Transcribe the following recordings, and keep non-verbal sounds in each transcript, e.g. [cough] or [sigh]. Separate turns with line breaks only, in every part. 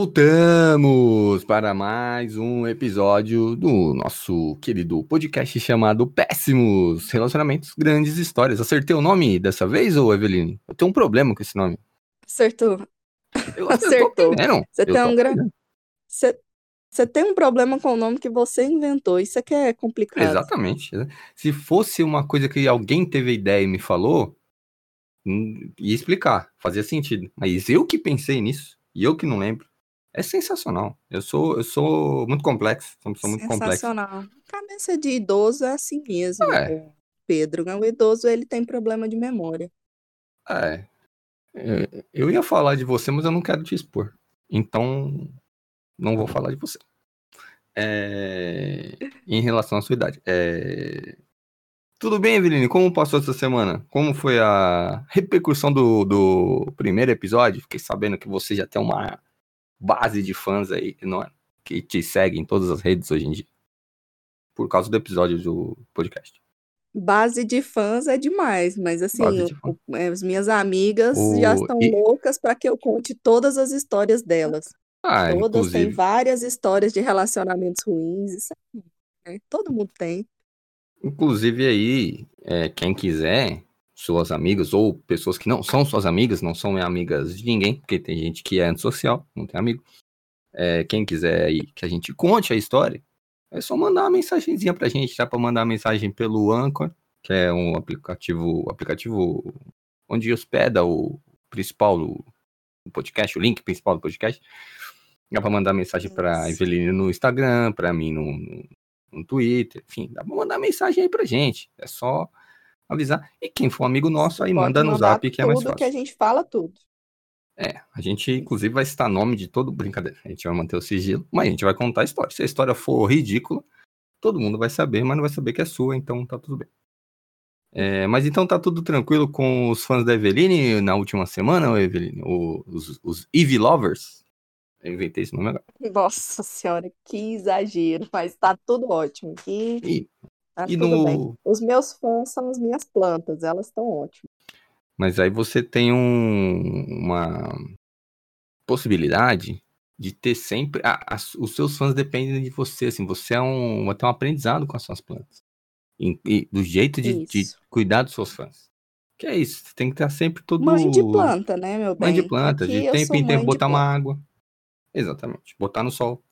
Voltamos para mais um episódio do nosso querido podcast chamado Péssimos Relacionamentos, Grandes Histórias. Acertei o nome dessa vez, ou Eveline? Eu tenho um problema com esse nome.
Acertou.
Eu
Acertou.
Não,
Você tem um gra... Você tem um problema com o nome que você inventou. Isso é que é complicado.
Exatamente. Se fosse uma coisa que alguém teve ideia e me falou, hum, ia explicar, fazia sentido. Mas eu que pensei nisso, e eu que não lembro. É sensacional. Eu sou, eu sou muito complexo. Sou muito.
Sensacional. Cabeça de idoso é assim mesmo,
É.
Pedro. O idoso ele tem problema de memória.
É. É, Eu ia falar de você, mas eu não quero te expor. Então, não vou falar de você. É, Em relação à sua idade. É, Tudo bem, Eveline? Como passou essa semana? Como foi a repercussão do, do primeiro episódio? Fiquei sabendo que você já tem uma base de fãs aí não é? que te seguem em todas as redes hoje em dia. Por causa do episódio do podcast.
Base de fãs é demais, mas assim, as minhas amigas já
O-
estão
e-
loucas para que eu conte todas as histórias delas.
Ah,
Todas têm
inclusive.
várias histórias de relacionamentos ruins. Isso é, né? Todo mundo tem.
Inclusive aí, é, quem quiser, suas amigas ou pessoas que não são suas amigas, não são amigas de ninguém, porque tem gente que é antissocial, não tem amigo. É, quem quiser aí que a gente conte a história, é só mandar uma mensagenzinha pra gente. Dá pra mandar uma mensagem pelo Anchor, que é um aplicativo, aplicativo onde hospeda o principal do podcast, o link principal do podcast. Dá pra mandar mensagem pra. Eveline no Instagram, pra mim no, no, no Twitter, enfim, dá pra mandar mensagem aí pra gente. É só avisar. E quem for amigo nosso, aí
Pode
manda no zap que é mais
tudo que a
fácil.
gente fala tudo.
É, a gente inclusive vai citar nome de todo brincadeira. A gente vai manter o sigilo, mas a gente vai contar a história. Se a história for ridícula, todo mundo vai saber, mas não vai saber que é sua, então tá tudo bem. É, mas então tá tudo tranquilo com os fãs da Eveline na última semana, Eveline? Os, os Eve Lovers? Eu inventei esse nome agora.
Nossa senhora, que exagero, mas tá tudo ótimo. aqui
E,
tá
e
tudo bem.
no.
Os meus fãs são as minhas plantas, elas estão ótimas.
Mas aí você tem um- uma possibilidade de ter sempre. a- as- os seus fãs dependem de você, assim. Você é um, ter um aprendizado com as suas plantas. E, e do jeito de, de cuidar dos seus fãs. Que é isso, você tem que estar sempre todo.
Mãe de planta, né, meu
Mãe de
bem?
planta,
Aqui
de tempo em tempo botar uma
planta.
água. Exatamente. Botar no sol.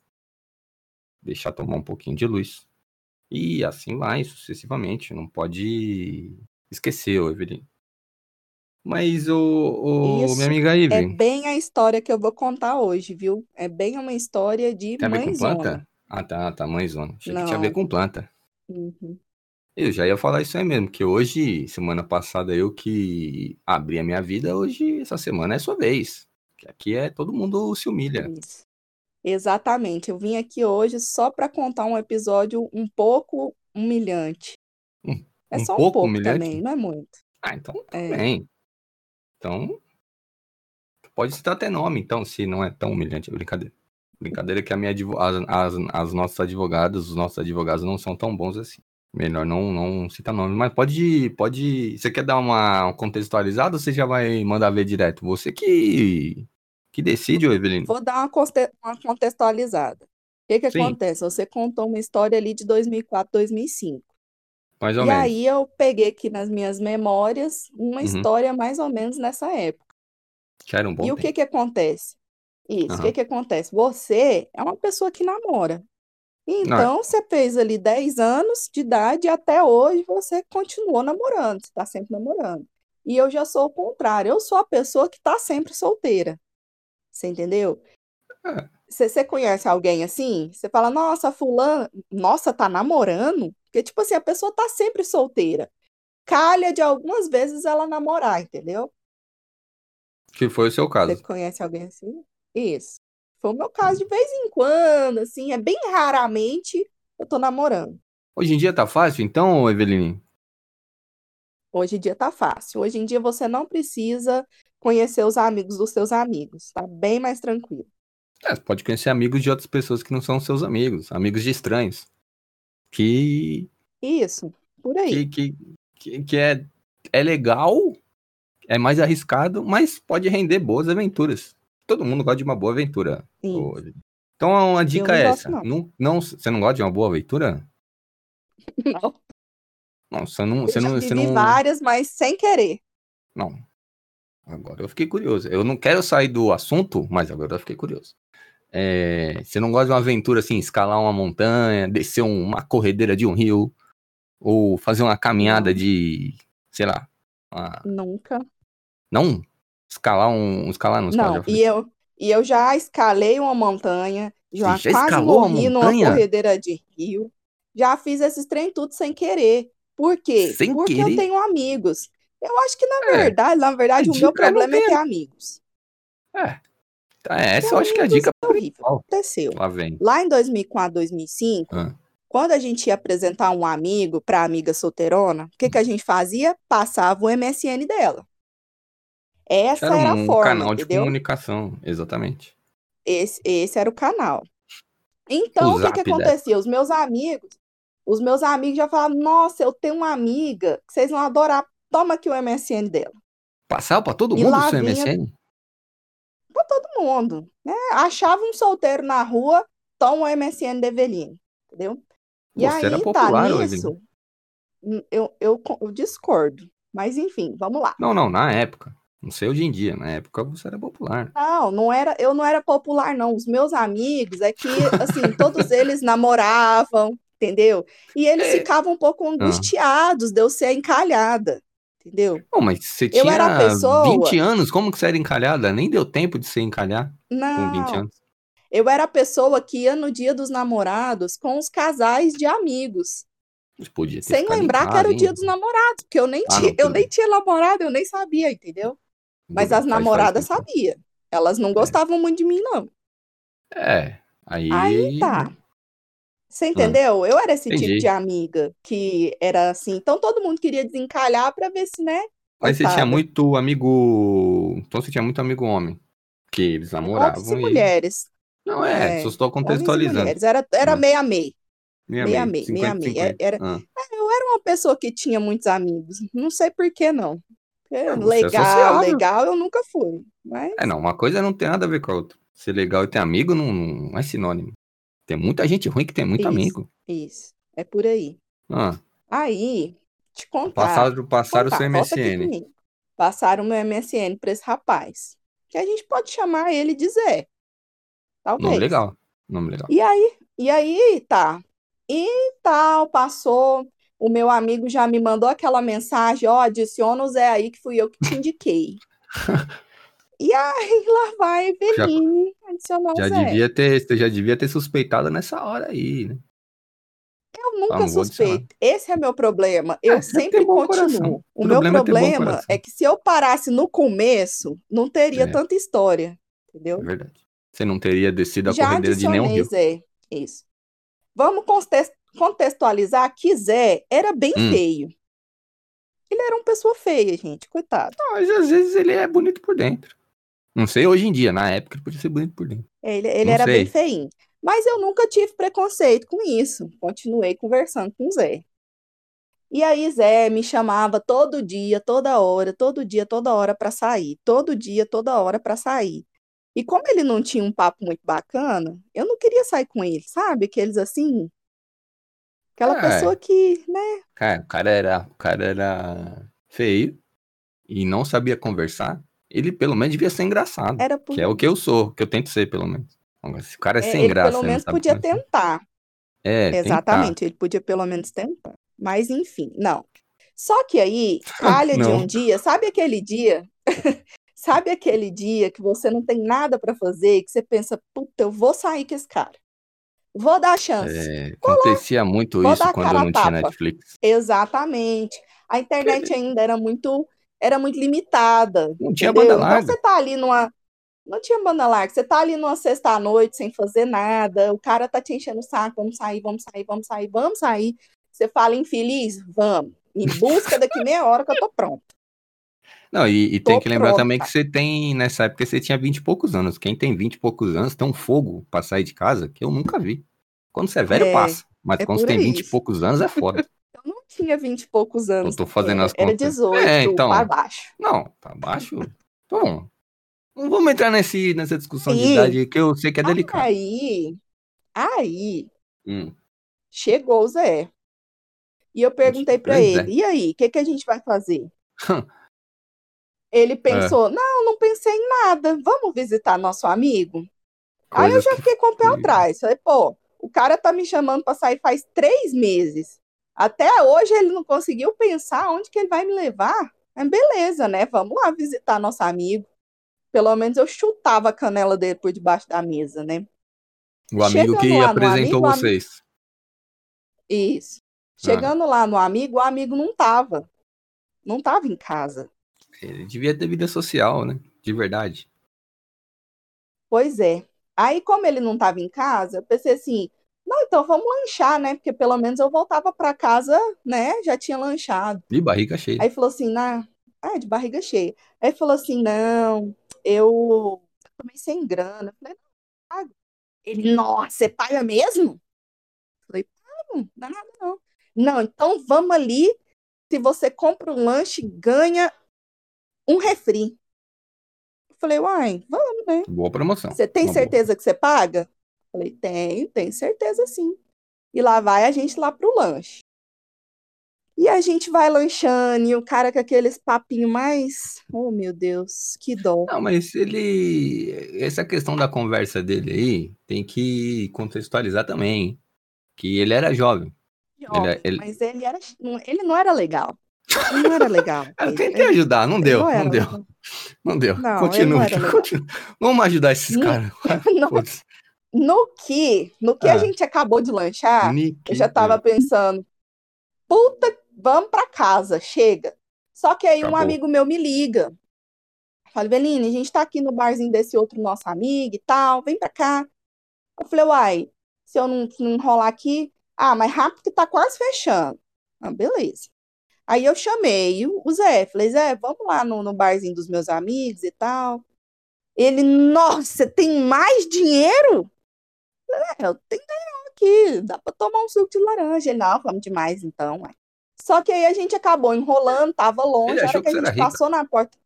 Deixar tomar um pouquinho de luz. E assim vai, sucessivamente. Não pode esquecer, ô Evelyn. Mas, ô,
Isso
minha amiga
É
Ivy,
bem a história que eu vou contar hoje, viu? É bem uma história de
tem a ver com
mãezona.
planta? Ah, tá, tá, mãezona. Achei que tinha a ver
Não.
com planta.
Uhum.
Eu já ia falar isso aí mesmo, que hoje, semana passada, eu que abri a minha vida, hoje, essa semana é sua vez. Que aqui é todo mundo se humilha.
Isso. Exatamente. Eu vim aqui hoje só para contar um episódio um pouco humilhante.
Um-
É
um
só um
pouco
pouco
humilhante?
também, não é muito.
Ah, então tudo
É.
bem. Então, pode citar até nome, então, se não é tão humilhante, é brincadeira. Brincadeira que a minha as, as, as nossas advogadas, os nossos advogados não são tão bons assim. Melhor não, não citar nome. Mas pode, pode. Você quer dar uma contextualizada ou você já vai mandar ver direto? Você que, que decide, ô Evelino.
Vou dar uma, uma contextualizada. O que que
Sim.
acontece? Você contou uma história ali de 2004, 2005.
Mais ou
E
menos.
aí eu peguei aqui nas minhas memórias uma
Uhum.
história mais ou menos nessa época.
Que era um bom
E o
tempo.
que que acontece? Isso, o
Aham.
que que acontece? Você é uma pessoa que namora. Então, você fez ali 10 anos de idade e até hoje você continuou namorando, você está sempre namorando. E eu já sou o contrário, eu sou a pessoa que está sempre solteira. Você entendeu?
É.
Você, você conhece alguém assim? Você fala, nossa, fulano, nossa, tá namorando? Porque, tipo assim, a pessoa tá sempre solteira. Calha de algumas vezes ela namorar, entendeu?
Que foi o seu
Você
caso.
conhece alguém assim? Isso. Foi o meu caso de vez em quando, assim, é bem raramente eu tô namorando.
Hoje em dia tá fácil, então, Eveline?
Hoje em dia tá fácil. Hoje em dia você não precisa conhecer os amigos dos seus amigos, tá bem mais tranquilo.
É, você pode conhecer amigos de outras pessoas que não são seus amigos, amigos de estranhos. Que,
Isso, por aí.
que, que, que, é, é legal, é mais arriscado, mas pode render boas aventuras. todo mundo gosta de uma boa aventura.
Isso.
Então a dica é
gosto,
essa.
não.
Não, não, você não gosta de uma boa aventura? [laughs]
Não,
Não, você não.
eu
Você
já
não, você não...
várias, mas sem querer.
Não. Agora eu fiquei curioso. Eu não quero sair do assunto, mas agora eu fiquei curioso. É, você não gosta de uma aventura assim, escalar uma montanha, descer um- uma corredeira de um rio, ou fazer uma caminhada de, sei lá, uma-
Nunca.
não? Escalar um, escalar não, escalar
Não, e eu, e eu já escalei uma montanha, já
já
quase morri numa corredeira de rio, já fiz esses trem tudo sem querer. Por quê?
Sem
Porque
querer?
eu tenho amigos. Eu acho que, na
É,
verdade, na verdade,
a
o meu
é
problema é
ter
amigos.
É. Tá, essa
Ter
eu acho que é a dica
é
principal.
Aconteceu.
Lá vem.
Lá em 2004, 2005,
Ah.
quando a gente ia apresentar um amigo para amiga solteirona, o que que a gente fazia? Passava o MSN dela. Essa
Era
era a
um
forma,
canal de
entendeu?
comunicação, exatamente.
Esse, esse era o canal. Então,
O
o que que
dela.
acontecia? Os meus amigos, os meus amigos já falavam, nossa, eu tenho uma amiga que vocês vão adorar. Toma aqui o MSN dela.
Passava pra todo mundo o seu
vinha-
MSN?
Pra todo mundo, né? Achava um solteiro na rua, toma o MSN da Eveline, entendeu? E
Você era
aí,
popular,
tá nisso, hum, eu, eu, eu discordo. Mas enfim, vamos lá.
Não, não, na época. Não sei hoje em dia. Na época você era popular.
Não, não era, eu não era popular, não. Os meus amigos é que, assim, [laughs] todos eles namoravam, entendeu? E eles
É.
ficavam um pouco angustiados de eu ser encalhada, entendeu?
Não, mas você
Eu
tinha
era a pessoa-
20 anos, como que você era encalhada? Nem deu tempo de você encalhar com 20
Não,
anos.
eu era a pessoa que ia no dia dos namorados com os casais de amigos, sem lembrar que
casa,
era o
hein?
dia dos namorados, porque eu nem
Ah,
tinha,
não,
eu nem tinha namorado, eu nem sabia, entendeu? Mas as namoradas sabiam. Elas não gostavam muito de mim, não.
É, aí...
Aí tá. Você entendeu? Eu era esse tipo
Entendi.
de amiga que era assim. Então todo mundo queria desencalhar pra ver se, né?
Mas você tinha muito amigo... Então você tinha muito amigo homem. Que eles namoravam
Homens e
e...
mulheres.
Não, é,
É,
só estou contextualizando.
mulheres. Era, era meio.
Meia,
meia
meia,
meia, meia
50,
meia.
50.
Era-
Ah.
Eu era uma pessoa que tinha muitos amigos. Não sei por que não.
É, é
legal,
sociável.
legal, eu nunca fui. Mas
É, não, uma coisa não tem nada a ver com a outra. Ser legal e ter amigo não, não é sinônimo. Tem muita gente ruim que tem muito
Isso.
amigo.
isso, é por aí.
Ah,
Aí, te contar.
passaram, passaram o
contar,
seu
volta aqui
MSN.
Passaram o meu MSN pra esse rapaz. Que a gente pode chamar ele de Zé. Talvez.
Nome legal. Nome legal.
E aí, e aí, tá. E tal, passou. O meu amigo já me mandou aquela mensagem, ó, adiciona o Zé aí, que fui eu que te indiquei. [laughs] e aí, [laughs] lá vai Eveline adicionar o
Já
Zé.
devia ter, você já devia ter suspeitado nessa hora aí, né?
Eu
Ah,
nunca
não adicionar.
suspeito. Esse é meu problema. Eu
É,
sempre continuo.
coração.
O
O
meu
problema é
é que se eu parasse no começo, não teria
É.
tanta história.
É
Entendeu?
verdade. Você não teria descido a
Já
corredeira de nenhum rio.
Zé. Isso. Vamos contextualizar que Zé era bem
Hum.
feio. Ele era uma pessoa feia, gente. Coitado.
Mas às vezes ele é bonito por dentro. Não sei hoje em dia, na época ele podia ser bonito por dentro.
Ele, ele era bem
sei.
feinho. Mas eu nunca tive preconceito com isso. Continuei conversando com o Zé. E aí, Zé me chamava todo dia, toda hora, todo dia, toda hora para sair. Todo dia, toda hora para sair. E como ele não tinha um papo muito bacana, eu não queria sair com ele, sabe? Aqueles assim. Aquela
É.
pessoa que, né?
Cara, o cara era, o cara era feio e não sabia conversar. Ele pelo menos devia ser engraçado.
Era por...
Que é o que eu sou, que eu tento ser, pelo menos. Agora, se o cara é
é,
sem
ele
graça.
pelo
e
menos podia tentar.
É, tentar.
Exatamente, ele podia pelo menos tentar. Mas enfim, não. Só que aí, calha de [laughs] um dia, sabe aquele dia? [laughs] Sabe aquele dia que você não tem nada para fazer, que você pensa, puta, eu vou sair com esse cara. Vou dar a chance.
É, acontecia muito
Vou
isso quando não tinha
tapa.
Netflix.
Exatamente. A internet [laughs] ainda era muito, era muito limitada.
Não tinha
entendeu?
banda larga.
Então você tá ali numa. Não tinha banda larga. Você tá ali numa sexta-noite sem fazer nada. O cara tá te enchendo o saco. Vamos sair, vamos sair, vamos sair, vamos sair. Você fala infeliz? Vamos. Em busca daqui meia hora que eu tô pronto.
Não, e, e tem que lembrar também
pronta.
que você tem, nessa época, você tinha 20 e poucos anos. Quem tem 20 e poucos anos tem um fogo pra sair de casa que eu nunca vi. Quando você é velho,
É,
passa. Mas
é
quando você tem. 20 e poucos anos, é foda. [laughs]
Eu tinha vinte e poucos anos.
tô fazendo
era,
as
Era
contas.
18
É, então.
para baixo.
Não, tá baixo. Bom, Não vamos entrar nesse, nessa discussão de
Ih.
idade que eu sei que é delicado.
Aí, aí,
Hum.
chegou o Zé. E eu perguntei pra
Pois é.
ele, e aí, o que, que a gente vai fazer? Ele pensou, não, não pensei em nada, vamos visitar nosso amigo? Aí eu
Coisas
já
que-
fiquei com o pé atrás. Falei, pô, o cara tá me chamando pra sair faz três meses. Até hoje ele não conseguiu pensar onde que ele vai me levar. Mas beleza, né? Vamos lá visitar nosso amigo. Pelo menos eu chutava a canela dele por debaixo da mesa, né?
O amigo
Chegando
que apresentou
amigo,
vocês.
Isso.
Ah.
Chegando lá no amigo, o amigo não tava. Não tava em casa.
Ele devia ter vida social, né? De verdade.
Pois é. Aí, como ele não tava em casa, eu pensei assim, não, então vamos lanchar, né? Porque pelo menos eu voltava pra casa, né? Já tinha lanchado.
De barriga cheia.
Aí falou assim, na... ah, de barriga cheia. Aí falou assim, não, eu tô meio sem grana. Eu falei, não, pago. Ele, nossa, você paga mesmo? Eu falei, pago, não dá nada não. Não, então vamos ali, se você compra um lanche, ganha um refri. Eu falei, uai, vamos, né?
Boa promoção.
Você tem
Uma boa.
certeza que você paga? Falei, tenho, tenho certeza sim. E lá vai a gente lá pro lanche. E a gente vai lanchando, e o cara com aqueles papinhos mais. Oh, meu Deus, que dó.
Não, mas ele. Essa questão da conversa dele aí tem que contextualizar também. Que ele era jovem.
Jovem,
ele-
Mas ele, era, não- ele não era legal. Ele não era legal. [laughs]
Eu tentei ajudar, não deu,
não
não deu,
legal.
não deu.
Não, ele não
Continua, [laughs] continua. Vamos ajudar esses [laughs]
Não.
caras.
No, que, no que
Ah.
a gente acabou de lanchar, Eu já tava pensando, puta, vamos pra casa, chega. Só que aí um
Acabou.
amigo meu me liga. Fala, Beline, a gente tá aqui no barzinho desse outro nosso amigo e tal, vem pra cá. Eu falei, uai, se eu não, não enrolar aqui, ah, mas rápido que tá quase fechando. Ah, beleza. Aí eu chamei o o Zé, falei, Zé, vamos lá no, no barzinho dos meus amigos e tal. Ele, nossa, tem mais dinheiro? Eu tenho aqui, dá pra tomar um suco de laranja. Ele, não, vamos demais então. ué. Só que aí a gente acabou enrolando, tava longe, a hora que a gente
era rica.
passou na porta.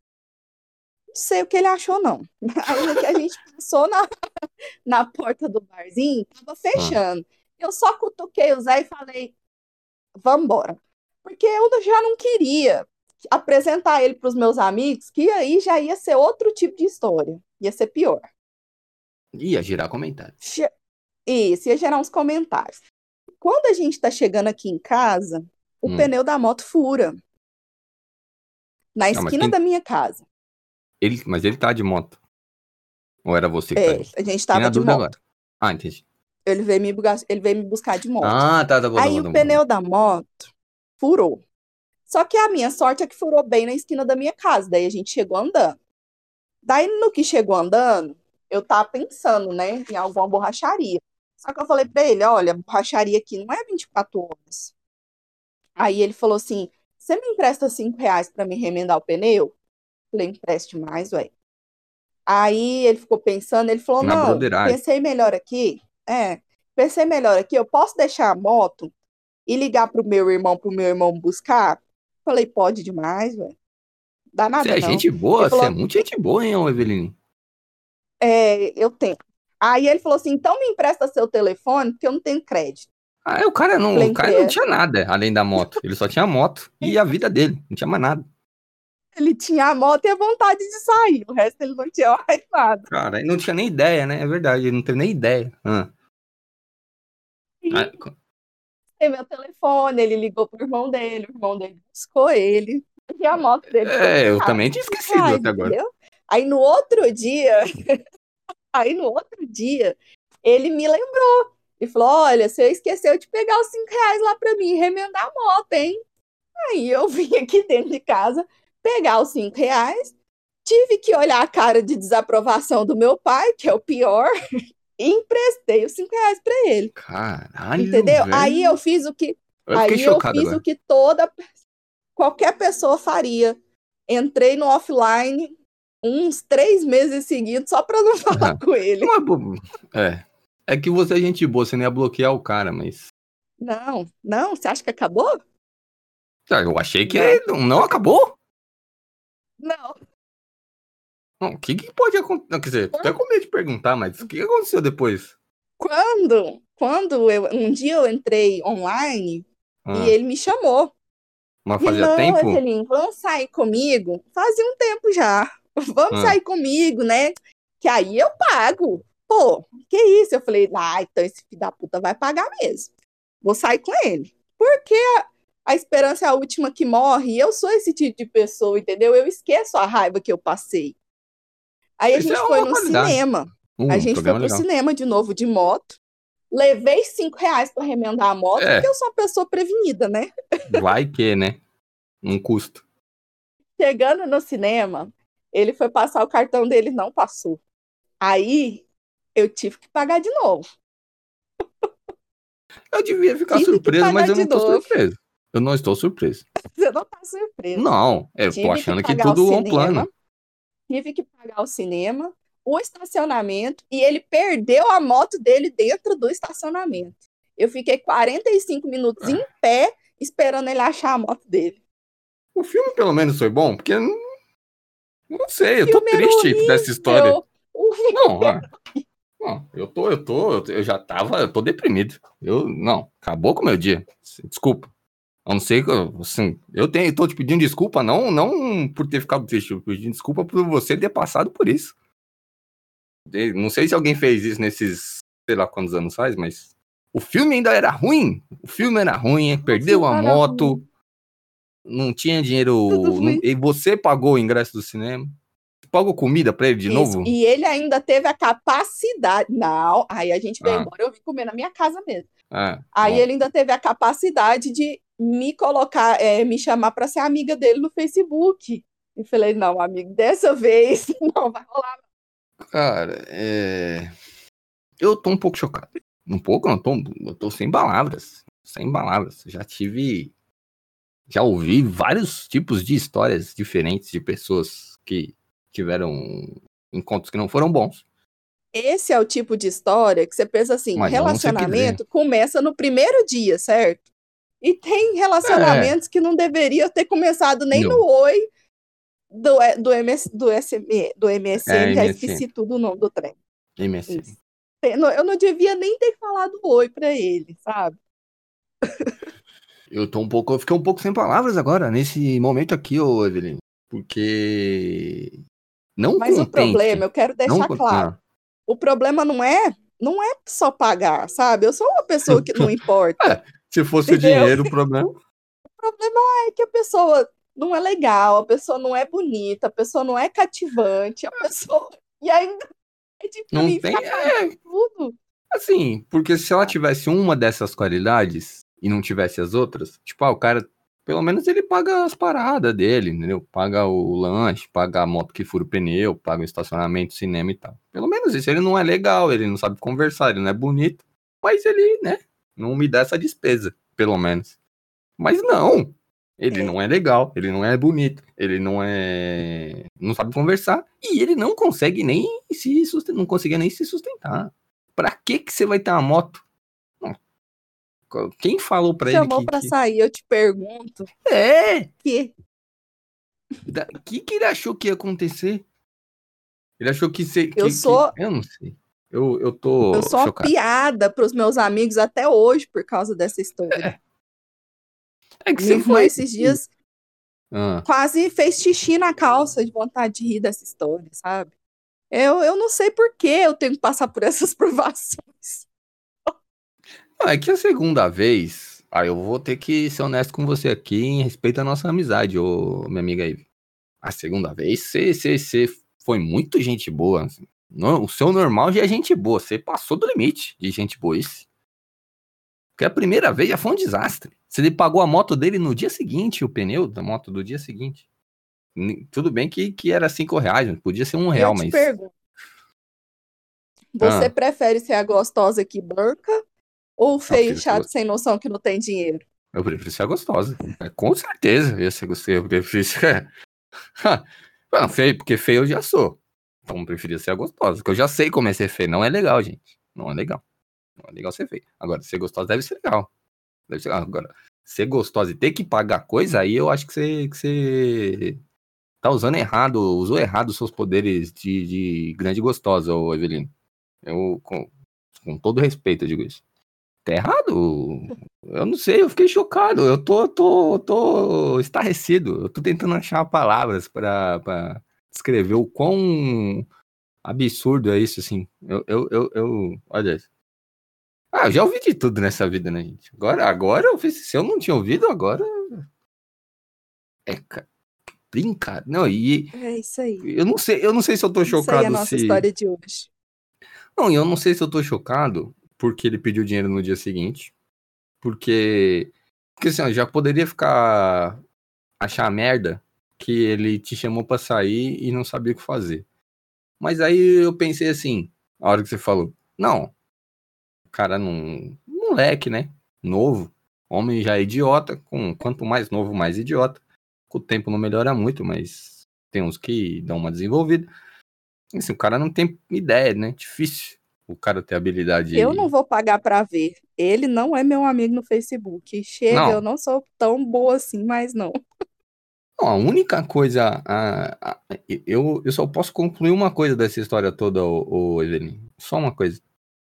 Não sei o que ele achou, não. [laughs] Aí que a gente passou na, na porta do barzinho, tava fechando. Eu só cutuquei o Zé e falei, vambora. Porque eu já não queria apresentar ele pros meus amigos, que aí já ia ser outro tipo de história. Ia ser pior.
Ia girar comentário.
Isso, ia gerar uns comentários. Quando a gente tá chegando aqui em casa, o
Hum.
pneu da moto fura. Na
mas
esquina
quem-
da minha casa.
Ele, mas ele tá de moto. Ou era você que
É,
tá?
a gente
Fiquei na
tava de moto.
agora. Ah, entendi.
Ele veio me buscar, ele veio me buscar de moto.
Ah, tá, tá bom. tá
Aí
bom,
o
tá bom.
pneu da moto furou. Só que a minha sorte é que furou bem na esquina da minha casa. Daí a gente chegou andando. Daí no que chegou andando, eu tava pensando, né, em alguma borracharia. Só que eu falei pra ele, olha, borracharia aqui não é 24 horas. Aí ele falou assim, você me empresta 5 reais pra me remendar o pneu? Falei, empreste mais, ué. Aí ele ficou pensando, ele falou,
Na
não, pensei melhor aqui. É, pensei melhor aqui, eu posso deixar a moto e ligar pro meu irmão, pro meu irmão buscar? Falei, pode demais, velho. Dá nada
Você é
não.
gente boa, você é muito gente boa, hein, Eveline?
É, eu tenho. Aí ele falou assim, então me empresta seu telefone, porque eu não tenho crédito.
Ah, o cara não, o cara não tinha nada além da moto. Ele só tinha moto e a vida dele, não tinha mais nada.
Ele tinha a moto e a vontade de sair, o resto ele não tinha mais nada.
Cara, ele não tinha nem ideia, né? É verdade, ele não teve nem ideia. Ah. Ah,
Tem meu telefone, ele ligou pro irmão dele, o irmão dele buscou ele, e a moto dele
É, eu também tinha esquecido até agora.
entendeu? Aí no outro dia, [laughs] aí no outro dia, ele me lembrou. E falou: Olha, você esqueceu de pegar os cinco reais lá pra mim, remendar a moto, hein? Aí eu [laughs] vim aqui dentro de casa pegar os cinco reais, tive que olhar a cara de desaprovação do meu pai, que é o pior, [laughs] e emprestei os cinco reais pra ele.
Caralho,
Entendeu?
velho.
Eu eu fiz o que
eu
Aí eu fiz
agora.
o que toda qualquer pessoa faria. Entrei no offline uns três meses seguidos só pra não [laughs] falar com ele.
É. É que você é gente boa, você não ia bloquear o cara, mas.
Não, não, você acha que acabou?
Ah, Eu achei que não, não acabou.
Não.
O que, que pode acontecer? Quer dizer, tu até com medo de perguntar, mas o que aconteceu depois?
Quando, quando eu, um dia eu entrei online
Ah,
e ele me chamou.
mas
E
fazia
não,
tempo?
Evelyn, vamos sair comigo? Fazia um tempo já. Vamos
Ah.
sair comigo, né? Que aí eu pago. Pô, que isso? Eu falei, ah, então esse filho da puta vai pagar mesmo. Vou sair com ele. Porque a, esperança é a última que morre. E eu sou esse tipo de pessoa, entendeu? Eu esqueço a raiva que eu passei. Aí a
Isso
gente
é
foi no
qualidade.
cinema.
Um
A gente foi pro
legal.
cinema de novo de moto. Levei cinco reais para remendar a moto,
É.
porque eu sou uma pessoa prevenida, né?
Vai que, né? Um custo.
Chegando no cinema, ele foi passar o cartão dele, não passou. Aí eu tive que pagar de novo.
Eu devia ficar
Tive que
surpreso, mas eu não
novo.
surpreso. Eu não estou surpreso. [laughs]
Você não tá surpreso.
Não, eu
Tive
tô
que
achando que
o
tudo é um plano.
Tive que pagar o cinema, o estacionamento, e ele perdeu a moto dele dentro do estacionamento. Eu fiquei 45 minutos em pé esperando ele achar a moto dele.
O filme pelo menos foi bom, porque não, sei, eu tô triste com essa história. Não, não, eu tô, eu tô, eu, já tava, eu tô deprimido. Eu, não, acabou com o meu dia. Desculpa. A não ser que, assim, eu tenho, tô te pedindo desculpa, não, não por ter ficado triste, eu pedindo desculpa por você ter passado por isso. Não sei se alguém fez isso nesses, sei lá quantos anos faz, mas o filme ainda era ruim. O filme era ruim, perdeu a moto,
ruim.
Não tinha dinheiro, não- e você pagou o ingresso do cinema. Pagou comida pra ele de
Isso.
novo?
E ele ainda teve a capacidade. Não, aí a gente veio
Ah.
embora, eu vim comer na minha casa mesmo.
Ah,
Aí
bom.
ele ainda teve a capacidade de me colocar, é, me chamar para ser amiga dele no Facebook. E falei, não, amigo, dessa vez [laughs] não vai rolar.
Cara, é... eu tô um pouco chocado. Um pouco, não, tô, eu tô sem palavras. Sem palavras. Já tive. Já ouvi vários tipos de histórias diferentes de pessoas que tiveram encontros que não foram bons.
Esse é o tipo de história que você pensa assim,
Mas
relacionamento começa no primeiro dia, certo? E tem relacionamentos que não deveriam ter começado nem
Não.
no oi do, do, MS, do, SM, do MSN,
É,
já esqueci tudo o nome do trem.
MSN.
Isso. Eu não devia nem ter falado oi para ele, sabe?
Eu tô um pouco. Eu fiquei um pouco sem palavras agora, nesse momento aqui, ô Evelyn. Porque. Não
Mas o
contente,
problema, eu quero deixar claro,
ah,
o problema não é, não é só pagar, sabe? Eu sou uma pessoa que não [laughs] importa.
se fosse o
Entendeu?
dinheiro, o problema. [laughs]
O problema é que a pessoa não é legal, a pessoa não é bonita, a pessoa não é cativante, a pessoa. E ainda é de
Não tem. É,
tudo.
Assim, porque se ela tivesse uma dessas qualidades e não tivesse as outras, tipo, ah, o cara, pelo menos ele paga as paradas dele, entendeu? Paga o lanche, paga a moto que fura o pneu, paga o estacionamento, cinema e tal. Pelo menos isso, ele não é legal, ele não sabe conversar, ele não é bonito, mas ele, né, não me dá essa despesa, pelo menos. Mas não, ele
É.
não é legal, ele não é bonito, ele não é. não sabe conversar e ele não consegue nem se sustentar, não conseguia nem se sustentar. Pra que que você vai ter uma moto? Quem falou pra ele
Chamou
que,
pra
que...
sair, eu te pergunto,
É,
que
da... que que ele achou que ia acontecer? Ele achou que você
Eu
que-
sou-
que... eu não sei. Eu, eu tô
eu sou uma piada pros meus amigos até hoje por causa dessa história.
É que
Minha
você foi
esses dias
Ah,
quase fez xixi na calça de vontade de rir dessa história, sabe? Eu, eu não sei por que eu tenho que passar por essas [laughs] provações.
Não, é que a segunda vez, aí eu vou ter que ser honesto com você aqui em respeito à nossa amizade, ô, minha amiga Ivy. A segunda vez, você, foi muito gente boa. assim. No- o seu normal já é gente boa. Você passou do limite de gente boice. Porque a primeira vez já foi um desastre. Você pagou a moto dele no dia seguinte, o pneu da moto do dia seguinte. Tudo bem que, que era cinco reais, podia ser um real, mas.
pergunto. Você
Ah.
prefere ser a gostosa que banca ou o feio chato sem noção que não tem dinheiro?
Eu prefiro ser a gostosa. É, com certeza. Eu, ser, gostosa, eu prefiro ser. [laughs] não, feio, porque feio eu já sou. Então eu preferia ser a gostosa. Porque eu já sei como é ser feio. Não é legal, gente. Não é legal. Não é legal ser feio. Agora, ser gostosa deve ser legal. Deve ser legal. Agora, ser gostosa e ter que pagar coisa, aí eu acho que você. Que você tá usando errado, usou errado os seus poderes de, de grande gostosa, ô Evelino. Eu, com, com todo respeito, eu digo isso. Tá errado? Eu não sei, eu fiquei chocado. Eu tô, tô, tô estarrecido. Eu tô tentando achar palavras para descrever o quão absurdo é isso, assim. Eu, eu, eu, eu olha. Ah, eu já ouvi de tudo nessa vida, né, gente? Agora, agora, eu fiz, se eu não tinha ouvido, agora. É, brincar. Não,
e. É isso aí.
Eu não sei, eu não sei se eu tô chocado. Isso aí é a
nossa se... história de hoje.
Não, e eu não sei se eu tô chocado porque ele pediu dinheiro no dia seguinte. Porque. Porque assim, já poderia ficar. achar merda que ele te chamou para sair e não sabia o que fazer. Mas aí eu pensei assim, a hora que você falou, não, o cara não. Moleque, né? Novo. Homem já é idiota. Com, quanto mais novo, mais idiota. Com o tempo não melhora muito, mas tem uns que dão uma desenvolvida. Assim, o cara não tem ideia, né? Difícil o cara ter habilidade.
Eu não vou pagar para ver. Ele não é meu amigo no Facebook. Chega, não. eu não sou tão boa assim, mas não.
não a única coisa. A, a, eu, eu só posso concluir uma coisa dessa história toda, o, o Evelyn. Só uma coisa.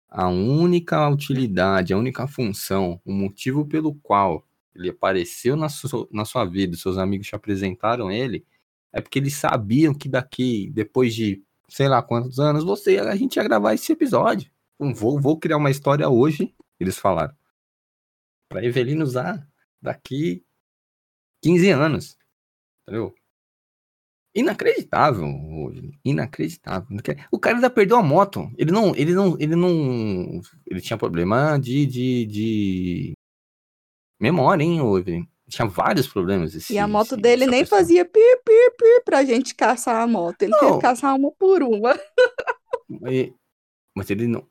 A única utilidade, a única função, o motivo pelo qual ele apareceu na, su, na sua vida, seus amigos te apresentaram ele, é porque eles sabiam que daqui, depois de sei lá quantos anos, você, a gente ia gravar esse episódio. Vou, vou criar uma história hoje, eles falaram. Pra Evelino usar daqui 15 anos. Entendeu? Inacreditável, inacreditável. O cara ainda perdeu a moto. Ele não, ele não, ele não, ele tinha problema de, de, de memória, hein, Evelyn? Tinha vários problemas.
Esse, e a moto esse, dele nem pessoa. fazia pi, pi pra gente caçar a moto. Ele não. teve que caçar uma por uma. [laughs]
Mas ele não.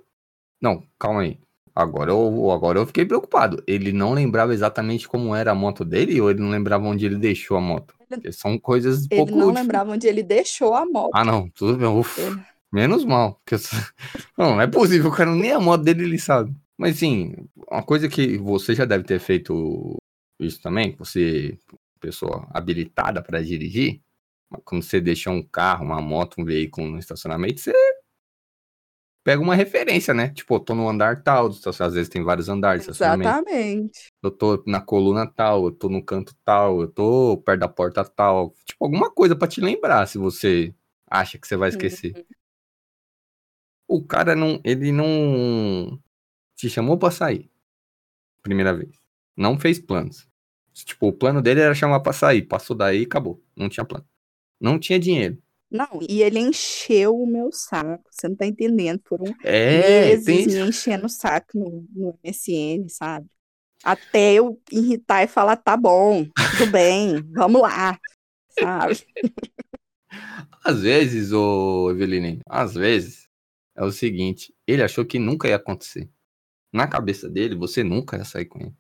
Não, calma aí. Agora eu, agora eu fiquei preocupado. Ele não lembrava exatamente como era a moto dele ou ele não lembrava onde ele deixou a moto? São coisas
ele pouco... Ele não lembrava onde ele deixou a moto.
Ah, não. Tudo bem. Uf, ele... Menos mal. Porque... [laughs] Não, não é possível. O cara nem a moto dele ele sabe. Mas sim, uma coisa que você já deve ter feito isso também, você, pessoa habilitada para dirigir, quando você deixa um carro, uma moto, um veículo no estacionamento, você pega uma referência, né? Tipo, eu tô no andar tal, às vezes tem vários andares.
Exatamente.
Eu tô na coluna tal, eu tô no canto tal, eu tô perto da porta tal. Tipo, alguma coisa para te lembrar, se você acha que você vai esquecer. Uhum. O cara não, ele não te chamou para sair. Primeira vez. Não fez planos. Tipo, o plano dele era chamar pra sair. Passou daí e acabou. Não tinha plano. Não tinha dinheiro.
Não, e ele encheu o meu saco. Você não tá entendendo. Foram é, meses tem... me enchendo o saco no, no MSN, sabe? Até eu irritar e falar, tá bom, tudo [laughs] bem, vamos lá, sabe?
Às vezes, ô Eveline, às vezes é o seguinte, ele achou que nunca ia acontecer. Na cabeça dele, você nunca ia sair com ele.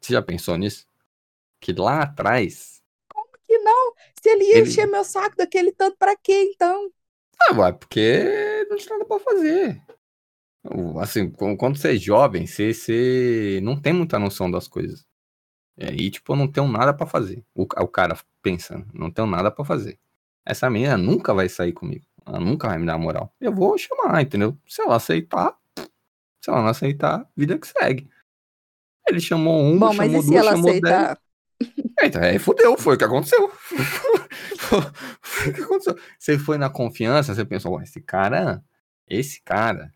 Você já pensou nisso? Que lá atrás.
Se ele ia ele... encher meu saco daquele tanto, pra quê então?
Ah, vai, porque não tinha nada pra fazer. Assim, quando você é jovem, você, você não tem muita noção das coisas. E aí, tipo, eu não tenho nada para fazer. O, o cara pensando, não tenho nada para fazer. Essa menina nunca vai sair comigo. Ela nunca vai me dar moral. Eu vou chamar, entendeu? Se ela aceitar, se ela não aceitar, vida que segue. Ele chamou um, Bom, chamou duas, chamou aceitar? É, então, aí fudeu, foi o que aconteceu. [laughs] foi o que aconteceu. Você foi na confiança, você pensou, esse cara, esse cara,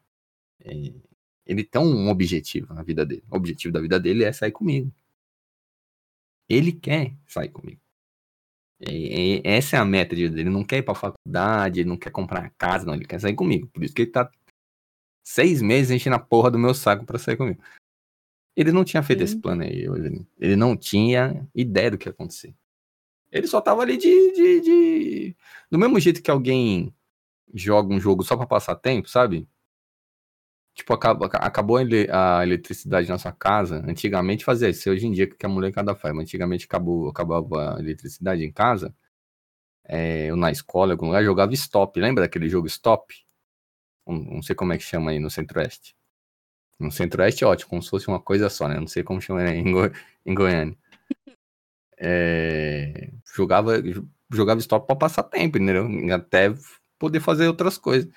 é, ele tem um objetivo na vida dele. O objetivo da vida dele é sair comigo. Ele quer sair comigo. E, e, essa é a meta dele. Ele não quer ir pra faculdade, ele não quer comprar casa, não. Ele quer sair comigo. Por isso que ele tá seis meses enchendo a porra do meu saco pra sair comigo. Ele não tinha feito esse plano aí, ele não tinha ideia do que ia acontecer. Ele só tava ali de, de, de... Do mesmo jeito que alguém joga um jogo só pra passar tempo, sabe? Tipo, acaba, acabou a eletricidade na sua casa. Antigamente fazia isso. Hoje em dia que a molecada faz. Mas antigamente acabou, acabava a eletricidade em casa. É, eu na escola, em algum lugar, jogava stop. Lembra daquele jogo stop? Não, não sei como é que chama aí no centro-oeste. No centro-oeste, ótimo, como se fosse uma coisa só, né? Não sei como chama em, Go em Goiânia. [laughs] É, jogava jogava stop pra passar tempo, entendeu? Até poder fazer outras coisas.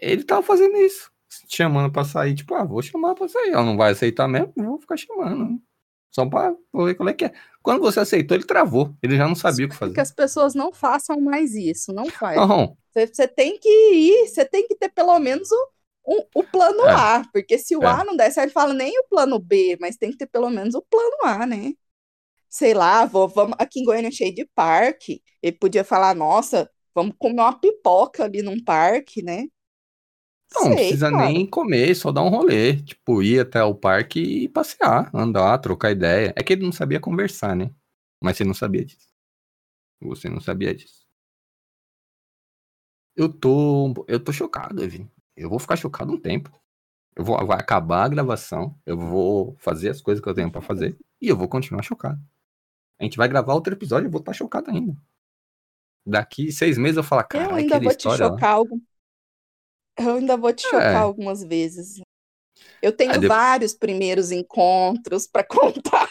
Ele tava fazendo isso. Chamando pra sair, tipo, ah, vou chamar pra sair. Ela não vai aceitar mesmo, vou ficar chamando. Só pra ver qual é que é. Quando você aceitou, ele travou. Ele já não sabia o que fazer.
Que as pessoas não façam mais isso, não faz. Não. Você tem que ir, você tem que ter pelo menos o, o, o plano é. A, porque se o é. A não der certo, fala nem o plano B, mas tem que ter pelo menos o plano A, né? Sei lá, vou, vamos, aqui em Goiânia é cheio de parque, ele podia falar, nossa, vamos comer uma pipoca ali num parque, né?
Não, Sei, não precisa cara. nem comer, só dar um rolê. Tipo, ir até o parque e passear, andar, trocar ideia. É que ele não sabia conversar, né? Mas você não sabia disso. Você não sabia disso. Eu tô. Eu tô chocado, Evi. Eu vou ficar chocado um tempo. Eu vou, vai acabar a gravação. Eu vou fazer as coisas que eu tenho para fazer. E eu vou continuar chocado. A gente vai gravar outro episódio e eu vou estar tá chocado ainda. Daqui seis meses eu falar, cara,
eu ainda vou te chocar algo. Eu ainda vou te chocar é. algumas vezes. Eu tenho é, depois... vários primeiros encontros para [laughs] contar.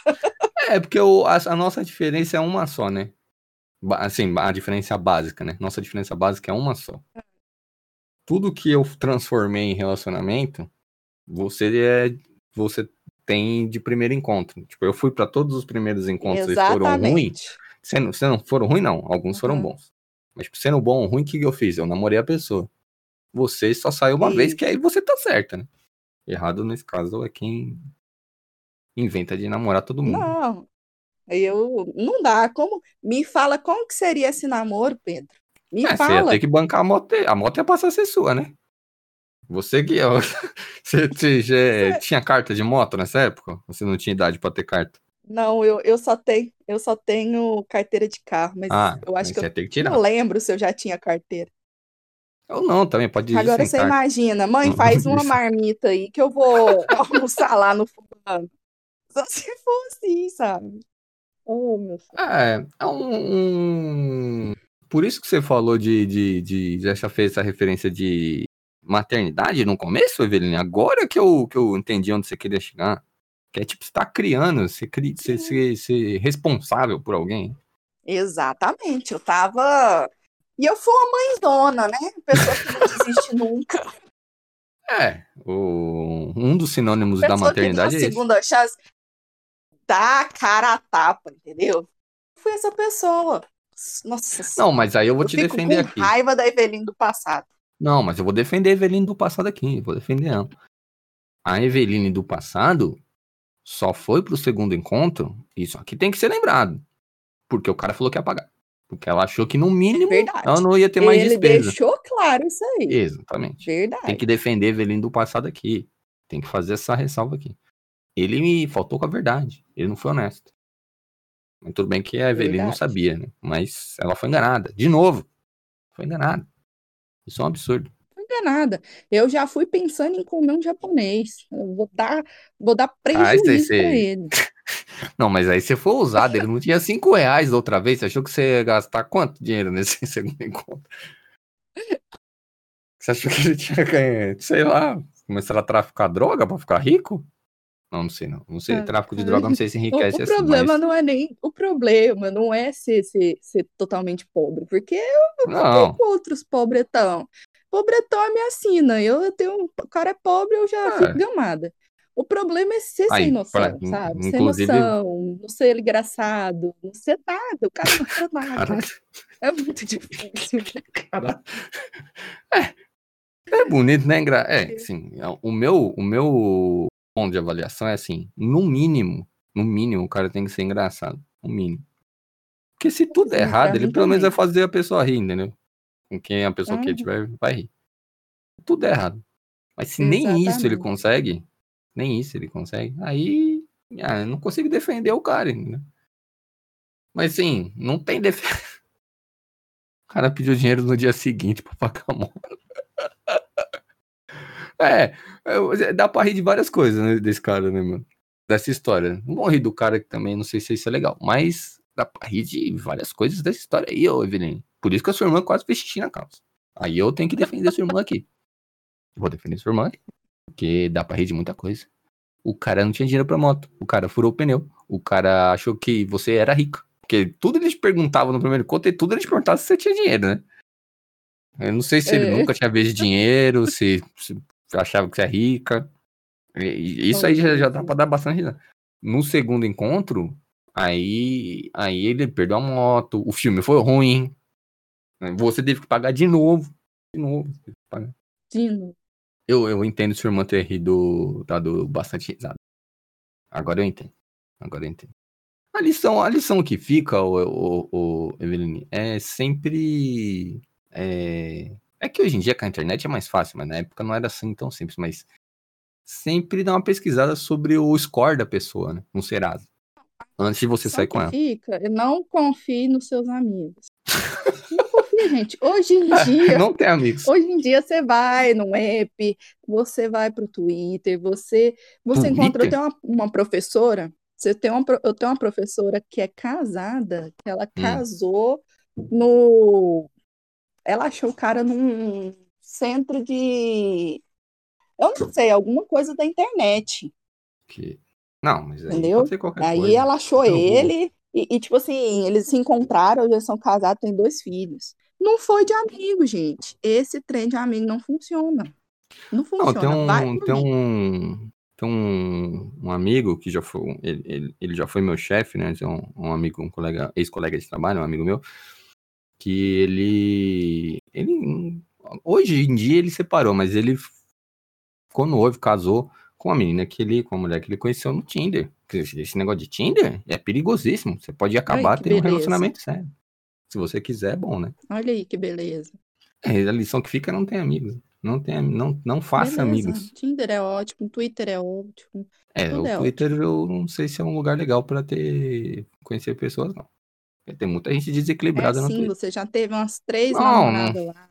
É, porque o, a, a, nossa diferença é uma só, né? Assim, a diferença básica, né? Nossa diferença básica é uma só. Tudo que eu transformei em relacionamento, você é. Você tem de primeiro encontro. Tipo, eu fui para todos os primeiros encontros Exatamente. e foram ruins. Sendo, sendo, foram ruins, não. Alguns uhum. foram bons. Mas, tipo, sendo bom ou ruim, o que eu fiz? Eu namorei a pessoa. Você só saiu uma vez, que aí você tá certa, né? Errado nesse caso é quem inventa de namorar todo mundo.
Não, eu não dá. Como me fala como que seria esse namoro, Pedro? Me é, fala. Você
ia ter que bancar a moto. A moto ia passar a ser sua, né? Você que [laughs] você, você já é. tinha carta de moto nessa época? Você não tinha idade para ter carta?
Não, eu, eu só tenho eu só tenho carteira de carro, mas ah, eu acho que eu que não lembro se eu já tinha carteira.
Ou não, também pode
Agora você imagina, mãe, [laughs] faz uma marmita aí que eu vou [laughs] almoçar lá no fulano. Só se fosse, sabe? Oh, meu
filho. É, é um, um, Por isso que você falou de, de, de. Já fez essa referência de maternidade no começo, Eveline? Agora que eu, que eu entendi onde você queria chegar. Que é tipo, você tá criando, você, você, ser, ser responsável por alguém.
Exatamente. Eu tava e eu fui uma mãezona, né? Pessoa que não desiste nunca. [laughs]
É, o, um dos sinônimos Pessoa da maternidade que
é segunda chance dá a cara a tapa, entendeu? Fui essa pessoa. Nossa
Não, mas aí eu vou eu te defender
com
aqui.
raiva da Eveline do passado.
Não, mas eu vou defender a Eveline do passado aqui. Vou defender ela. A Eveline do passado só foi pro segundo encontro. Isso aqui tem que ser lembrado. Porque o cara falou que ia pagar. Porque ela achou que, no mínimo, é ela não ia ter mais Ele despesa.
deixou claro isso aí.
Exatamente.
Verdade.
Tem que defender Evelyn do passado aqui. Tem que fazer essa ressalva aqui. Ele me faltou com a verdade. Ele não foi honesto. Tudo bem que a Evelyn não sabia, né? Mas ela foi enganada. De novo. Foi enganada. Isso é um absurdo.
Foi enganada. Eu já fui pensando em comer um japonês. Eu vou dar, vou dar prejuízo ah, pra ele. [laughs]
Não, mas aí você foi ousado, ele não tinha cinco reais da outra vez, você achou que você ia gastar quanto dinheiro nesse [laughs] segundo encontro? Você achou que ele tinha ganho, sei lá, começar a traficar droga pra ficar rico? Não, não sei, não. Não sei, ah, tráfico de droga, não sei se [laughs] enriquece
o, o
assim.
O problema mas... não é nem. O problema não é ser, ser, ser totalmente pobre, porque eu, não. com outros pobretão. Pobretão é minha sina. Eu tenho. O cara é pobre, eu já é. fico gamada. O problema é ser Aí, sem noção, pra, sabe? Inclusive... Sem noção, não ser engraçado, não ser nada, o cara não ser [laughs] nada. Caralho. É muito difícil. Caralho.
É, é bonito, né? É, sim. O meu, o meu ponto de avaliação é assim, no mínimo, no mínimo, o cara tem que ser engraçado. No mínimo. Porque se tudo é errado, ele pelo menos vai fazer a pessoa rir, entendeu? Com quem a pessoa que tiver vai rir. Tudo é errado. Mas se Exatamente. nem isso ele consegue, nem isso ele consegue. Aí, ah, eu não consigo defender o cara, né? Mas sim, não tem defesa. [laughs] O cara pediu dinheiro no dia seguinte pra pagar a moto. [laughs] É, é, dá pra rir de várias coisas, né, desse cara, né, mano? Dessa história. Não vou rir do cara que também, não sei se isso é legal, mas dá pra rir de várias coisas dessa história aí, ô Evelyn. Por isso que a sua irmã quase fez xixi na calça. Aí eu tenho que defender a sua irmã aqui. Vou defender a sua irmã aqui. Porque dá pra rir de muita coisa. O cara não tinha dinheiro pra moto. O cara furou o pneu. O cara achou que você era rico. Porque tudo eles perguntavam no primeiro encontro e tudo eles perguntavam se você tinha dinheiro, né? Eu não sei se ele
É.
nunca tinha visto dinheiro, se, se achava que você é rica. E- Isso aí já, já dá pra dar bastante risada. No segundo encontro, aí, aí ele perdeu a moto, o filme foi ruim. Você teve que pagar de novo. De novo. você teve que pagar.
Dino.
Eu, eu entendo sua irmã ter rido, dado bastante risada. Agora eu entendo. Agora eu entendo. A lição, a lição que fica, o, o, o Eveline, é sempre. É, é que hoje em dia com a internet é mais fácil, mas na época não era assim tão simples. Mas sempre dá uma pesquisada sobre o score da pessoa, né? No Serasa. Antes de você
Só
sair com ela.
fica, não confie nos seus amigos. Não confia, gente. Hoje em [laughs] dia,
Não tem amigos.
hoje em dia você vai no app, você vai pro Twitter, você, você encontra. Eu tenho uma, uma professora, você tem uma, eu tenho uma professora que é casada, que ela
Hum.
casou no. Ela achou o cara num centro de. Eu não sei, alguma coisa da internet.
Que... Não, mas aí
Entendeu?
pode ser qualquer
Aí
coisa.
ela achou ele e, e, tipo assim, eles se encontraram, já são casados, têm dois filhos. Não foi de amigo, gente. Esse trem de amigo não funciona. Não
Não,
funciona.
tem
Vai
um, tem um, tem um, um amigo que já foi, ele, ele, ele já foi meu chefe, né? É um, um amigo, um colega, ex-colega de trabalho, um amigo meu, que ele, ele, hoje em dia ele separou, mas ele ficou noivo, casou com uma menina que ele, com uma mulher que ele conheceu no Tinder. Esse negócio de Tinder é perigosíssimo. Você pode acabar
que
tendo um
beleza.
relacionamento sério. Se você quiser, é bom, né?
Olha aí que beleza.
É, a lição que fica é não tem amigos. Não tem, não, não faça
Beleza.
amigos.
Tinder é ótimo, Twitter é ótimo.
É, o
é
Twitter eu não sei se é um lugar legal pra ter conhecer pessoas, não. Porque Tem muita gente
É
desequilibrada no
sim, você já teve umas três
Não,
namoradas lá.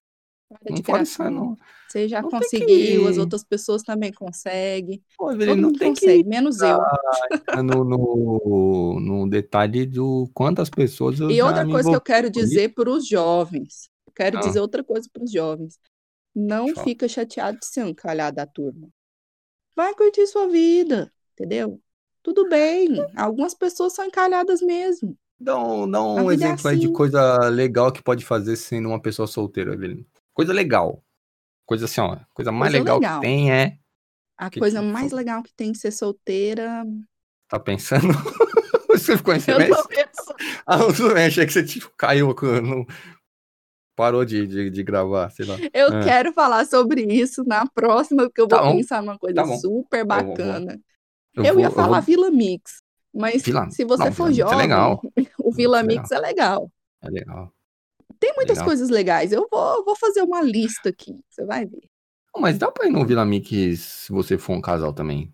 Para
Não
de
pode ser, não.
Você já
Não
conseguiu, as
que-
outras pessoas também conseguem.
Pô,
Todo
não tem
consegue,
que
menos eu. [laughs]
no, no, no detalhe do quantas pessoas eu
E outra coisa que eu quero dizer para os jovens, eu quero
Ah.
dizer outra coisa para os jovens. Não fica chateado de ser um calhado da turma. Vai curtir sua vida, entendeu? Tudo bem. Algumas pessoas são encalhadas mesmo.
Dá um, dá um
é
exemplo aí de
assim.
coisa legal que pode fazer sendo uma pessoa solteira, Evelyn. Coisa legal. Coisa assim, ó. Coisa mais
Coisa
legal,
legal.
que tem é.
A
Que
coisa
que
mais legal que tem que ser solteira.
Tá pensando? [laughs] Você ficou em
Eu
silêncio? [laughs]
tô pensando.
Ah, bem, achei que você tipo, caiu, [laughs] não, parou de, de, de gravar, sei lá.
Eu
Ah.
quero falar sobre isso na próxima, porque eu vou
Tá bom,
pensar numa coisa
tá
super
vou- vou-
bacana.
Eu,
Eu,
vou,
ia falar
eu vou...
Vila Mix, mas
Vila-
se você
não,
for
Vila é
jovem,
legal. [laughs]
o Vila
Mix é
é legal.
É legal.
Tem muitas
Legal.
coisas legais. Eu vou, vou fazer uma lista aqui, você vai ver.
Não, Mas dá pra ir no Vila Mix se você for um casal também.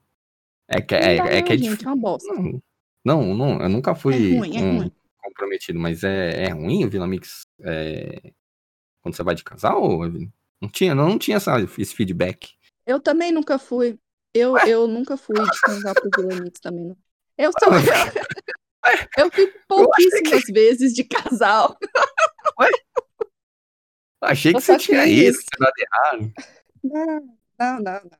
É que
Não
é,
dá
é,
não,
que é
gente,
difícil.
é uma bosta.
Não, não, não, eu nunca fui
É ruim, é
um
ruim.
comprometido, mas é, é ruim o Vila Mix é, quando você vai de casal? Não tinha, não, não tinha essa, esse feedback.
Eu também nunca fui. Eu, eu nunca fui de casal pro Vila Mix também, não. Eu sou. [laughs] Eu fico pouquíssimas vezes de casal.
Achei que você tinha isso, que nada errado.
Não, não, não. não.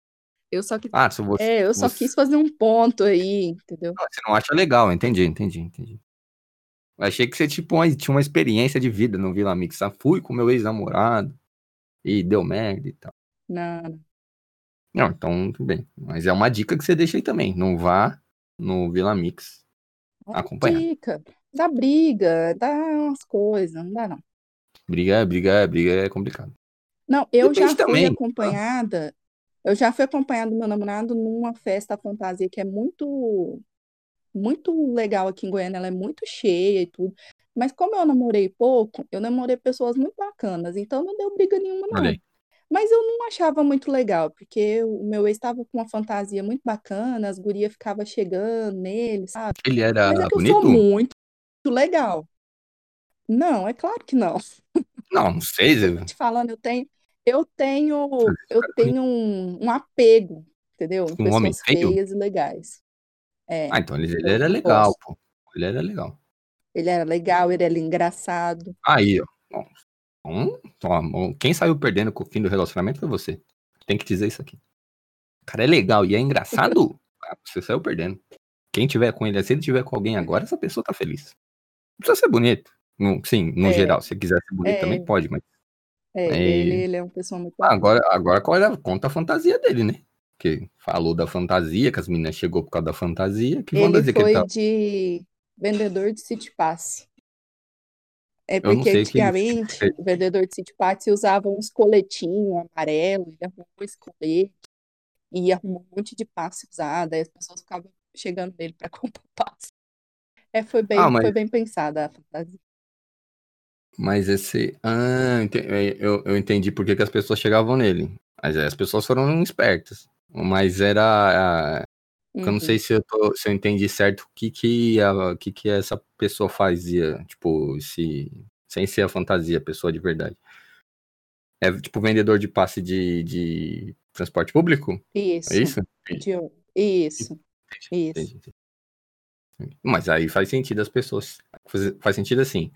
Eu só, que-
Ah, você,
é, eu só
você-
quis fazer um ponto aí, entendeu?
Não, Você não acha legal, entendi, entendi, entendi. Eu achei que você tipo, uma- tinha uma experiência de vida no Vila Mix. Ah, fui com meu ex-namorado e deu merda e tal.
Não, não.
Não, então tudo bem. Mas é uma dica que você deixa aí também. Não vá no Vila Mix acompanhado.
Dica. Dá briga, dá umas coisas, não dá não.
Briga, briga, briga é complicado.
Não, eu
Depende
já fui
também,
acompanhada. Eu já fui acompanhada do meu namorado numa festa fantasia que é muito, muito legal aqui em Goiânia. Ela é muito cheia e tudo. Mas como eu namorei pouco, eu namorei pessoas muito bacanas. Então não deu briga nenhuma, não.
Olha aí.
Mas eu não achava muito legal, porque o meu ex estava com uma fantasia muito bacana, as gurias ficavam chegando nele, sabe?
Ele era
Mas é que eu
bonito?
sou muito legal. Não, é claro que não.
Não, não sei. [laughs] Zé.
te falando, eu tenho, eu tenho, eu tenho um, um apego, entendeu?
Um
pessoas feias e legais. É,
Ah, então ele, ele
eu
era legal, pô. Ele era legal.
Ele era legal, ele era engraçado.
Aí, ó. Então, então, quem saiu perdendo com o fim do relacionamento foi você. Tem que dizer isso aqui. O cara é legal e é engraçado, [laughs] ah, você saiu perdendo. Quem tiver com ele, se ele tiver com alguém agora, essa pessoa tá feliz. precisa ser bonito. Sim, no
É.
geral. Se quiser ser bonito
É.
também pode, mas.
É,
É.
ele, ele é uma pessoa muito bacana.
Agora, agora conta a fantasia dele, né? Porque falou da fantasia, que as meninas chegou por causa da fantasia. Que
Ele
fantasia que ele
foi
tá.
de vendedor de City Pass. É porque
que
antigamente
fez.
o vendedor de City Pass usava uns coletinhos amarelos, ele arrumou esse colete e arrumou um monte de passe usado, aí as pessoas ficavam chegando nele para [laughs] comprar passe. É, foi bem,
Ah, mas-
foi bem pensada a fantasia.
Mas esse. Ah, é, eu, eu entendi por que, que as pessoas chegavam nele. Mas as pessoas foram espertas. Mas era. Ah, Eu não
Uhum.
sei se eu, tô- se eu entendi certo o que que, a, que que essa pessoa fazia, tipo, se, sem ser a fantasia, a pessoa de verdade. É tipo vendedor de passe de, de transporte público?
Isso,
É isso?
de- isso, isso.
Entendi, entendi. Mas aí faz sentido as pessoas. Faz, faz sentido assim.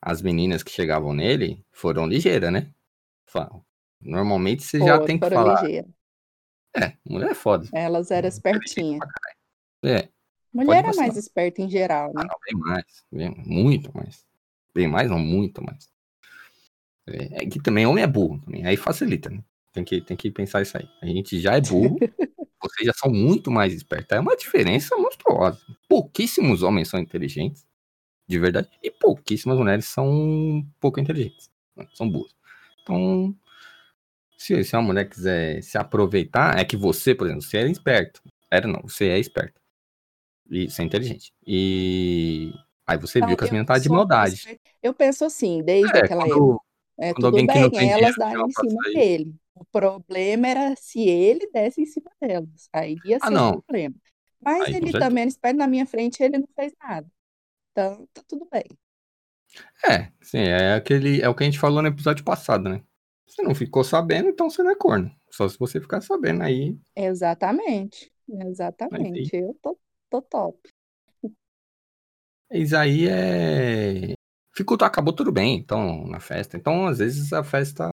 As meninas que chegavam nele foram ligeiras, né? Normalmente você já tem que falar.
ligeiras.
É, mulher é foda.
Elas eram espertinhas.
É,
Mulher é mais esperta em geral, né?
não, bem mais. Bem, muito mais. Bem mais, não, muito mais. É, é que também homem é burro. Também. Aí facilita, né? Tem que, tem que pensar isso aí. A gente já é burro, [laughs] vocês já são muito mais espertos. É uma diferença monstruosa. Pouquíssimos homens são inteligentes, de verdade, e pouquíssimas mulheres são pouco inteligentes. né? São burras. Então, se, se uma mulher quiser se aproveitar, é que você, por exemplo, você era esperto. Era não, você é esperto. E você é inteligente. E aí você viu
Não,
que as meninas estavam de maldade.
Eu penso assim, desde
É,
aquela época.
quando,
É,
quando
tudo
alguém que não
bem,
tem
elas darem em cima dele. O problema era se ele desse em cima delas. Aí ia
Ah,
ser
não.
o problema. Mas
Aí,
ele também, esperto na minha frente, ele não fez nada. Então, tá tudo bem.
É, sim, é aquele, é o que a gente falou no episódio passado, né? Você não ficou sabendo, então você não é corno. Só se você ficar sabendo aí.
Exatamente. Exatamente. Eu tô, tô top.
Isso aí é. Ficou, acabou tudo bem, então, na festa. Então, às vezes, a festa.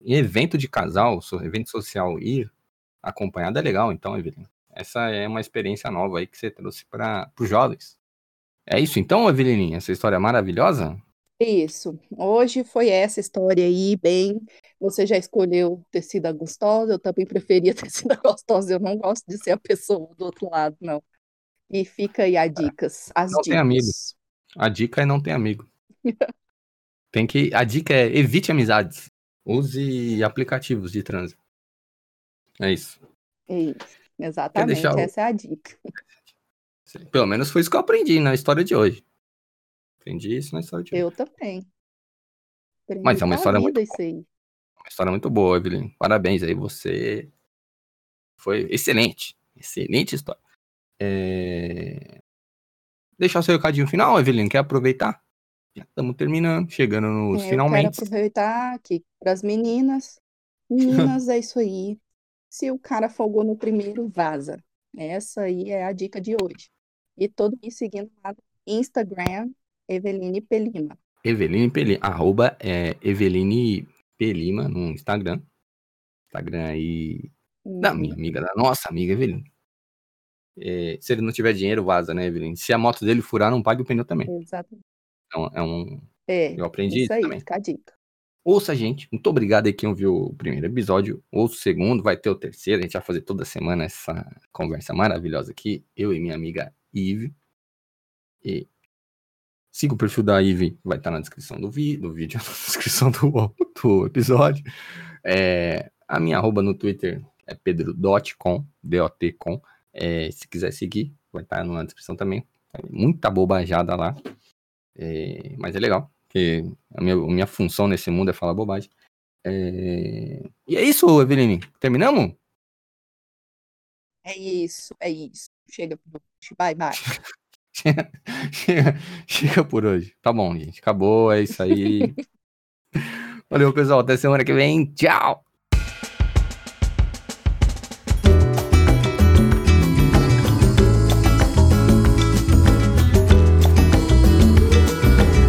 Em evento de casal, evento social, ir acompanhado é legal, então, Evelina. Essa é uma experiência nova aí que você trouxe para os jovens. É isso então, Evelininha? Essa história maravilhosa?
Isso. Hoje foi essa história aí, bem. Você já escolheu ter sido a gostosa, eu também preferia [laughs] ter sido a gostosa. Eu não gosto de ser a pessoa do outro lado, não. E fica aí as dicas, as
Não tem amigo.
dicas.
A dica é não ter amigo. [laughs] Tem que. A dica é evite amizades. Use aplicativos de trânsito. É isso.
Isso, exatamente,
o-
essa é a dica.
Pelo menos foi isso que eu aprendi na história de hoje. Aprendi isso na história de hoje.
Eu também. Aprendi
Mas é uma história muito
isso aí.
Uma história muito boa, Evelyn. Parabéns aí, você foi excelente. Excelente história. É... Deixar o seu recadinho final, Evelyn, quer aproveitar? Já estamos terminando, chegando nos
É, eu
finalmente.
quero aproveitar aqui para as meninas. [laughs] Meninas, é isso aí. Se o cara folgou no primeiro, vaza. Essa aí é a dica de hoje. E todo me seguindo lá no Instagram, Eveline Pelima.
Eveline Pelima, arroba é, Eveline Pelima no Instagram. Instagram aí da
Uhum.
minha amiga, da nossa amiga Eveline. É, se ele não tiver dinheiro, vaza, né, Eveline? Se a moto dele furar, não pague o pneu também.
Exatamente.
É um, é um-
É,
eu aprendi
isso
isso
aí,
também.
fica a dica.
Ouça gente. Muito obrigado aí quem ouviu o primeiro episódio. Ouça o segundo, vai ter o terceiro. A gente vai fazer toda semana essa conversa maravilhosa aqui. Eu e minha amiga Ive. E siga o perfil da Ive, vai estar na descrição do, vi do vídeo, [laughs] na descrição do, do episódio. É, a minha arroba no Twitter é pedro.com, D-O-T-com. É, se quiser seguir, vai estar na descrição também. Muita bobajada lá. É, mas é legal, porque a minha, a minha função nesse mundo é falar bobagem. É, E é isso, Eveline. Terminamos?
É isso, é isso. Chega. Bye, bye. [laughs]
chega, [laughs] chega, chega por hoje. Tá bom, gente. Acabou, é isso aí. [laughs] Valeu, pessoal. Até semana que vem. Tchau!